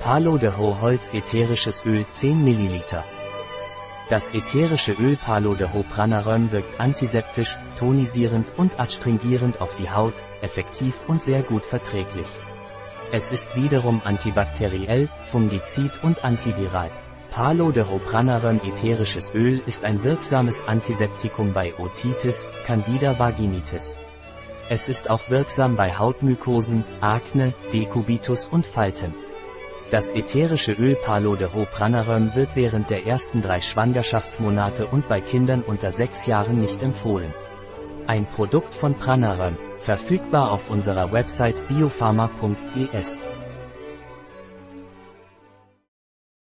Palo de Ho-Holz ätherisches Öl 10 ml. Das ätherische Öl Palo de Ho Pranaröm wirkt antiseptisch, tonisierend und adstringierend auf die Haut, effektiv und sehr gut verträglich. Es ist wiederum antibakteriell, fungizid und antiviral. Palo de Ho Pranaröm ätherisches Öl ist ein wirksames Antiseptikum bei Otitis, Candida vaginitis. Es ist auch wirksam bei Hautmykosen, Akne, Dekubitus und Falten. Das ätherische Öl Palo de Ho Pranaröm wird während der ersten drei Schwangerschaftsmonate und bei Kindern unter sechs Jahren nicht empfohlen. Ein Produkt von Pranaröm, verfügbar auf unserer Website biopharma.es.